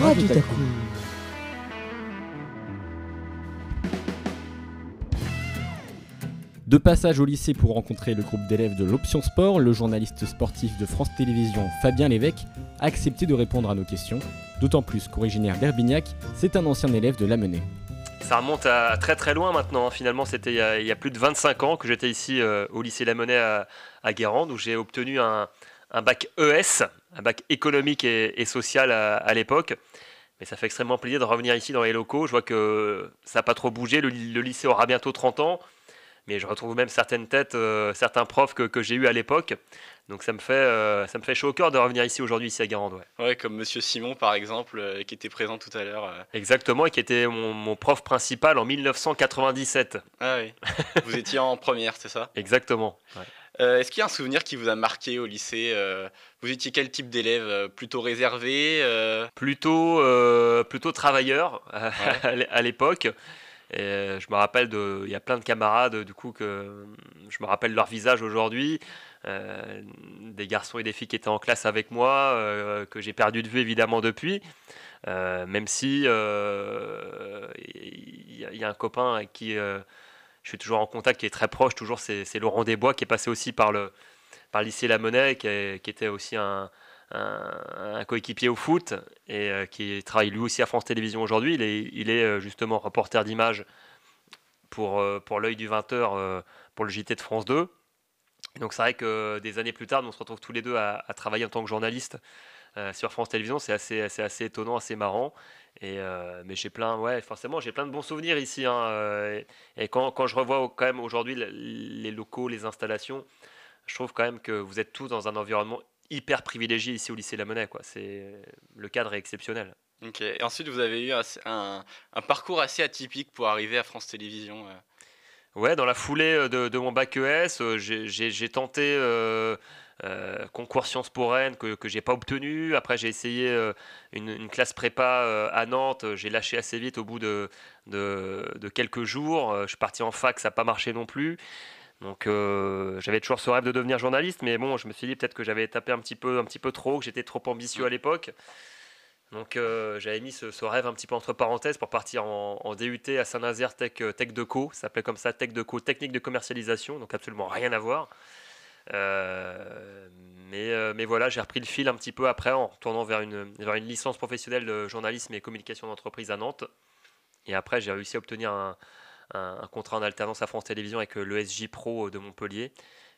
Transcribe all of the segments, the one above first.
Radio Taku. De passage au lycée pour rencontrer le groupe d'élèves de l'Option Sport, le journaliste sportif de France Télévisions Fabien Lévesque a accepté de répondre à nos questions, d'autant plus qu'originaire d'Herbignac, c'est un ancien élève de Lamennais. Ça remonte à très très loin maintenant. Finalement, c'était il, y a plus de 25 ans que j'étais ici euh, au lycée Lamennais à, à Guérande, où j'ai obtenu un, bac ES, un bac économique et, social à, l'époque. Mais ça fait extrêmement plaisir de revenir ici dans les locaux. Je vois que ça n'a pas trop bougé. le lycée aura bientôt 30 ans mais je retrouve même certaines têtes, euh, certains profs que, que j'ai eu à l'époque. Donc ça me fait euh, ça me fait chaud au cœur de revenir ici aujourd'hui ici à Garande. Ouais. ouais comme Monsieur Simon par exemple, euh, qui était présent tout à l'heure. Exactement, et qui était mon, mon, prof principal en 1997. Ah oui. vous étiez en première, c'est ça? Exactement. Est-ce qu'il y a un souvenir qui vous a marqué au lycée Vous étiez quel type d'élève Plutôt réservé Plutôt plutôt travailleur à l'époque. Et euh, je me rappelle de, il y a plein de camarades du coup que je me rappelle leur visage aujourd'hui, euh, des garçons et des filles qui étaient en classe avec moi, euh, que j'ai perdu de vue évidemment depuis, même si il y, a un copain avec qui je suis toujours en contact, qui est très proche, toujours c'est Laurent Desbois qui est passé aussi par le par lycée La Monnaie, qui, était aussi un, coéquipier au foot et euh, qui travaille lui aussi à France Télévisions aujourd'hui. Il est, il est euh, justement reporter d'image pour, euh, pour l'œil du 20h pour le JT de France 2. Donc c'est vrai que des années plus tard, on se retrouve tous les deux à, travailler en tant que journaliste sur France Télévisions. C'est assez, assez, étonnant, assez marrant. Et, mais j'ai plein, ouais, forcément, j'ai plein de bons souvenirs ici. Hein, et, quand, quand, je revois quand même aujourd'hui les locaux, les installations, je trouve quand même que vous êtes tous dans un environnement hyper privilégié ici au lycée La Monnaie. Quoi. C'est, le cadre est exceptionnel. Ok. Et ensuite, vous avez eu un, un, parcours assez atypique pour arriver à France Télévisions. Euh. Ouais, dans la foulée euh, de, de mon bac ES, euh, j'ai, tenté euh, concours Sciences Po Rennes que, que j'ai pas obtenu. Après, j'ai essayé une, une, classe prépa à Nantes. J'ai lâché assez vite au bout de, de, de quelques jours. Je suis parti en fac, ça n'a pas marché non plus. Donc euh, j'avais toujours ce rêve de devenir journaliste, mais bon, je me suis dit peut-être que j'avais tapé un petit peu, un petit peu trop, que j'étais trop ambitieux à l'époque. Donc euh, j'avais mis ce, rêve un petit peu entre parenthèses pour partir en, DUT à Saint-Nazaire Tech, euh, Tech Co. Ça s'appelait comme ça Tech Co, technique de commercialisation, donc absolument rien à voir. mais, mais voilà, j'ai repris le fil un petit peu après en tournant vers une, vers une licence professionnelle de journalisme et communication d'entreprise à Nantes. Et après, j'ai réussi à obtenir un, un, contrat en alternance à France Télévisions avec euh, l'ESJ Pro de Montpellier.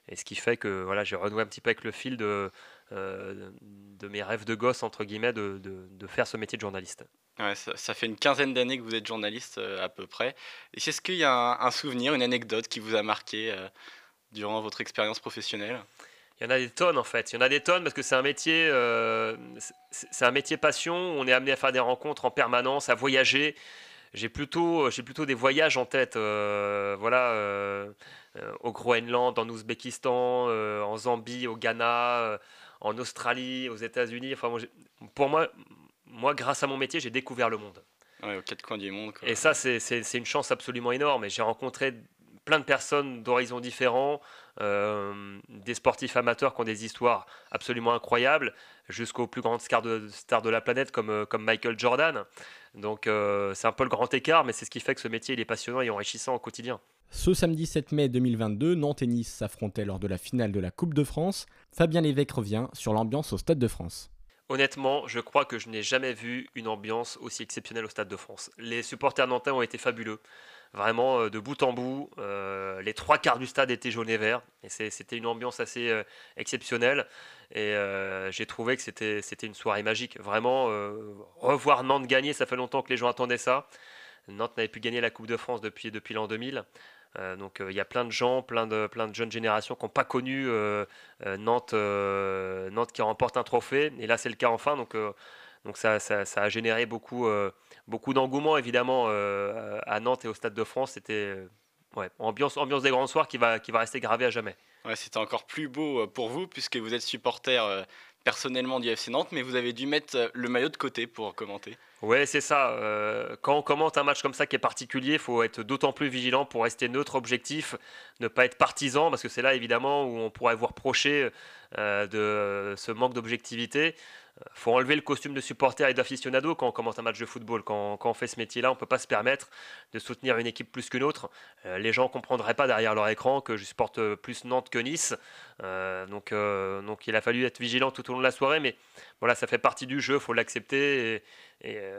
Et ce qui fait que voilà, j'ai renoué un petit peu avec le fil de, euh, de mes rêves de gosse, entre guillemets, de, de, faire ce métier de journaliste. Ouais, ça, fait une quinzaine d'années que vous êtes journaliste euh, à peu près. Et est-ce qu'il y a un, souvenir, une anecdote qui vous a marqué durant votre expérience professionnelle? Il y en a des tonnes en fait. Il y en a des tonnes parce que c'est un métier, c'est un métier passion. On est amené à faire des rencontres en permanence, à voyager j'ai plutôt, j'ai plutôt des voyages en tête. Euh, voilà, euh, euh, au Groenland, en Ouzbékistan, en Zambie, au Ghana, en Australie, aux États-Unis. Enfin, pour moi, moi, grâce à mon métier, j'ai découvert le monde. Ouais, aux quatre coins du monde. Et ça, c'est une chance absolument énorme. Et j'ai rencontré plein de personnes d'horizons différents, des sportifs amateurs qui ont des histoires absolument incroyables, jusqu'aux plus grandes stars de, stars de la planète comme, comme Michael Jordan. Donc euh, c'est un peu le grand écart, mais c'est ce qui fait que ce métier il est passionnant et enrichissant au quotidien. Ce samedi 7 mai 2022, Nantes et Nice s'affrontaient lors de la finale de la Coupe de France. Fabien Lévesque revient sur l'ambiance au Stade de France. Honnêtement, je crois que je n'ai jamais vu une ambiance aussi exceptionnelle au Stade de France. Les supporters nantais ont été fabuleux. Vraiment, euh, de bout en bout, euh, les trois quarts du stade étaient jaune et vert. Et c'était une ambiance assez euh, exceptionnelle. Et j'ai trouvé que c'était une soirée magique. Vraiment, revoir Nantes gagner, ça fait longtemps que les gens attendaient ça. Nantes n'avait plus gagné la Coupe de France depuis, depuis l'an 2000. donc il y a plein de gens, plein de, jeunes générations qui n'ont pas connu Nantes, qui remporte un trophée. Et là, c'est le cas enfin. Donc ça, ça, ça, a généré beaucoup, beaucoup d'engouement évidemment euh, à Nantes et au Stade de France. C'était euh, ouais, ambiance, ambiance des grands soirs qui va, qui va rester gravée à jamais. Ouais, C'était encore plus beau euh, pour vous puisque vous êtes supporter personnellement du FC Nantes, mais vous avez dû mettre le maillot de côté pour commenter. Ouais, c'est ça. quand on commente un match comme ça qui est particulier, il faut être d'autant plus vigilant pour rester neutre, objectif, ne pas être partisan, parce que c'est là évidemment où on pourrait vous reprocher de ce manque d'objectivité. Faut enlever le costume de supporter et d'aficionado quand on commence un match de football. Quand, on fait ce métier-là, on ne peut pas se permettre de soutenir une équipe plus qu'une autre. Euh, les gens ne comprendraient pas derrière leur écran que je supporte plus Nantes que Nice. Euh, donc, euh, donc il a fallu être vigilant tout au long de la soirée. Mais voilà, ça fait partie du jeu, il faut l'accepter. Et,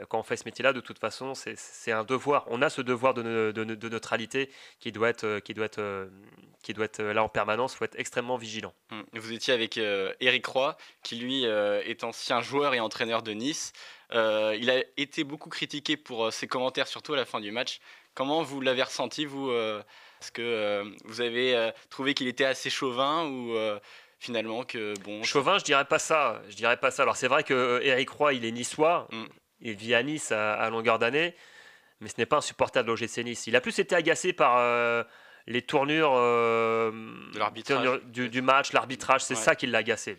quand on fait ce métier-là, de toute façon, c'est un devoir. On a ce devoir de, de, neutralité qui doit être, qui doit être, qui doit être là en permanence. Il faut être extrêmement vigilant. Hum, vous étiez avec Eric Roy, qui lui est ancien joueur et entraîneur de Nice. Euh, il a été beaucoup critiqué pour euh, ses commentaires, surtout à la fin du match. Comment vous l'avez ressenti, vous euh, Est-ce que vous avez trouvé qu'il était assez chauvin ou finalement que bon Chauvin, je dirais pas ça. Je dirais pas ça. Alors c'est vrai que Eric Roy, il est niçois. Mm. Il vit à Nice à, longueur d'année, mais ce n'est pas un supporter de l'OGC Nice. Il a plus été agacé par les tournures du, du, match, l'arbitrage. C'est ça qui l'a agacé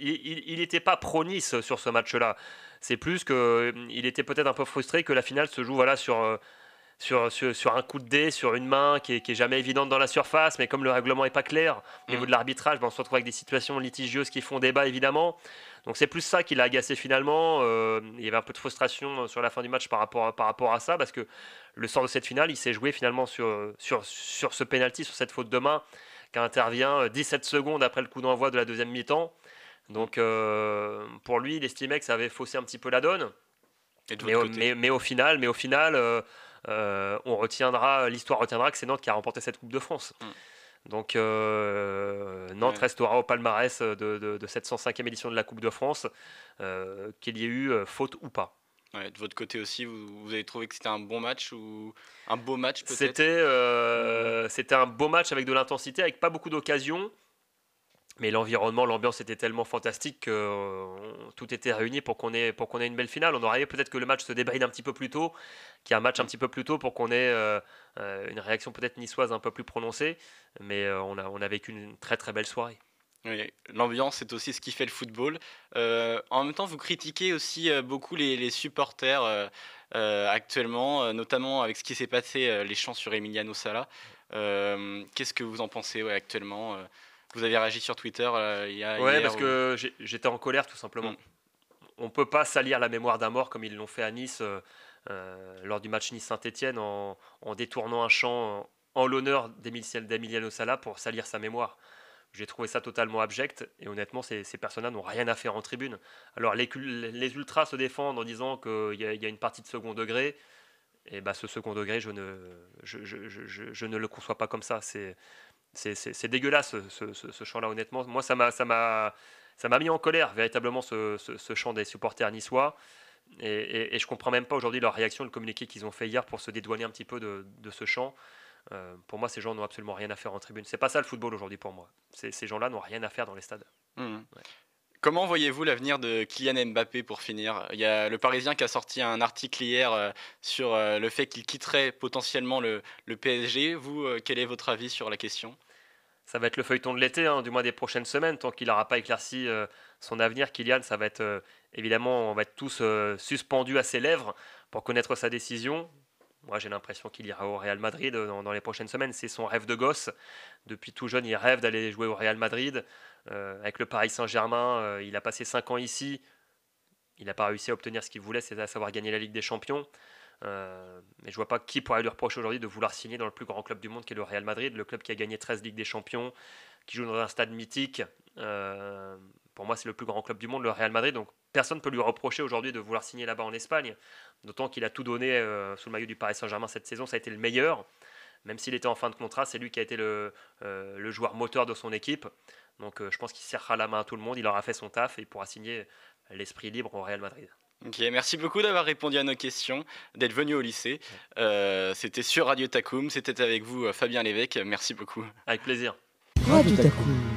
il n'était pas pro-Nice sur ce match-là. C'est plus qu'il euh, était peut-être un peu frustré que la finale se joue voilà, sur, euh, sur, sur, un coup de dé, sur une main qui est, jamais évidente dans la surface, mais comme le règlement n'est pas clair au niveau mm. de l'arbitrage, ben, on se retrouve avec des situations litigieuses qui font débat évidemment. Donc c'est plus ça qui l'a agacé finalement. Euh, il y avait un peu de frustration sur la fin du match par rapport à, par rapport à ça, parce que le sort de cette finale, il s'est joué finalement sur, sur, sur ce penalty, sur cette faute de main qui intervient 17 secondes après le coup d'envoi de la deuxième mi-temps. Donc euh, pour lui, il estimait que ça avait faussé un petit peu la donne. Mais, au final, mais au final euh, euh, on retiendra, l'histoire retiendra que c'est Nantes qui a remporté cette Coupe de France. Mm. Donc Nantes restera au palmarès de, cette 105e édition de la Coupe de France, qu'il y ait eu faute ou pas. de votre côté aussi, vous, avez trouvé que c'était un bon match ou un beau match peut-être? C'était c'était un beau match avec de l'intensité, avec pas beaucoup d'occasions. Mais l'environnement, l'ambiance était tellement fantastique que euh, tout était réuni pour qu'on ait, pour qu'on ait une belle finale. On aurait peut-être que le match se débride un petit peu plus tôt, qu'il y ait un match un petit peu plus tôt pour qu'on ait euh, euh, une réaction peut-être niçoise un peu plus prononcée. Mais on, a, on a vécu une très très belle soirée. Oui, l'ambiance, c'est aussi ce qui fait le football. en même temps, vous critiquez aussi beaucoup les supporters actuellement, notamment avec ce qui s'est passé, les chants sur Emiliano Sala. Qu'est-ce que vous en pensez actuellement vous avez réagi sur Twitter euh, il y a. Ouais, parce que j'étais en colère tout simplement. Mm. On ne peut pas salir la mémoire d'un mort comme ils l'ont fait à Nice euh, euh, lors du match Nice-Saint-Etienne en, détournant un chant en, l'honneur d'Emiliano Sala pour salir sa mémoire. J'ai trouvé ça totalement abject et honnêtement, ces, ces personnes-là n'ont rien à faire en tribune. Alors, les, les ultras se défendent en disant qu'il y, y, a une partie de second degré. Et bah, ce second degré, je ne, je, je, je, je ne le conçois pas comme ça. C'est c'est dégueulasse ce, ce, chant-là, honnêtement. Moi, ça m'a mis en colère véritablement ce, chant des supporters niçois. Et, et, je comprends même pas aujourd'hui leur réaction, le communiqué qu'ils ont fait hier pour se dédouaner un petit peu de, ce chant. Euh, pour moi, ces gens n'ont absolument rien à faire en tribune. C'est pas ça le football aujourd'hui pour moi. Ces gens-là n'ont rien à faire dans les stades. Mmh. Comment voyez-vous l'avenir de Kylian Mbappé pour finir? Il y a le Parisien qui a sorti un article hier euh, sur euh, le fait qu'il quitterait potentiellement le, PSG. Vous, euh, quel est votre avis sur la question? Ça va être le feuilleton de l'été, hein, du moins des prochaines semaines, tant qu'il n'aura pas éclairci son avenir. Kylian, ça va être évidemment, on va être tous suspendus à ses lèvres pour connaître sa décision. Moi, j'ai l'impression qu'il ira au Real Madrid dans les prochaines semaines. C'est son rêve de gosse. Depuis tout jeune, il rêve d'aller jouer au Real Madrid. Euh, avec le Paris Saint-Germain, euh, il a passé 5 ans ici. Il n'a pas réussi à obtenir ce qu'il voulait, c'est à savoir gagner la Ligue des Champions. Euh, mais je vois pas qui pourrait lui reprocher aujourd'hui de vouloir signer dans le plus grand club du monde qui est le Real Madrid, le club qui a gagné 13 Ligues des Champions, qui joue dans un stade mythique. pour moi, c'est le plus grand club du monde, le Real Madrid. Donc personne ne peut lui reprocher aujourd'hui de vouloir signer là-bas en Espagne. D'autant qu'il a tout donné sous le maillot du Paris Saint-Germain cette saison. Ça a été le meilleur. Même s'il était en fin de contrat, c'est lui qui a été le, le joueur moteur de son équipe. Donc euh, je pense qu'il serrera la main à tout le monde, il aura fait son taf et il pourra signer l'esprit libre au Real Madrid. Ok, merci beaucoup d'avoir répondu à nos questions, d'être venu au lycée. Euh, c'était sur Radio Takum, c'était avec vous euh, Fabien Lévesque, merci beaucoup. Avec plaisir. Radio Takum.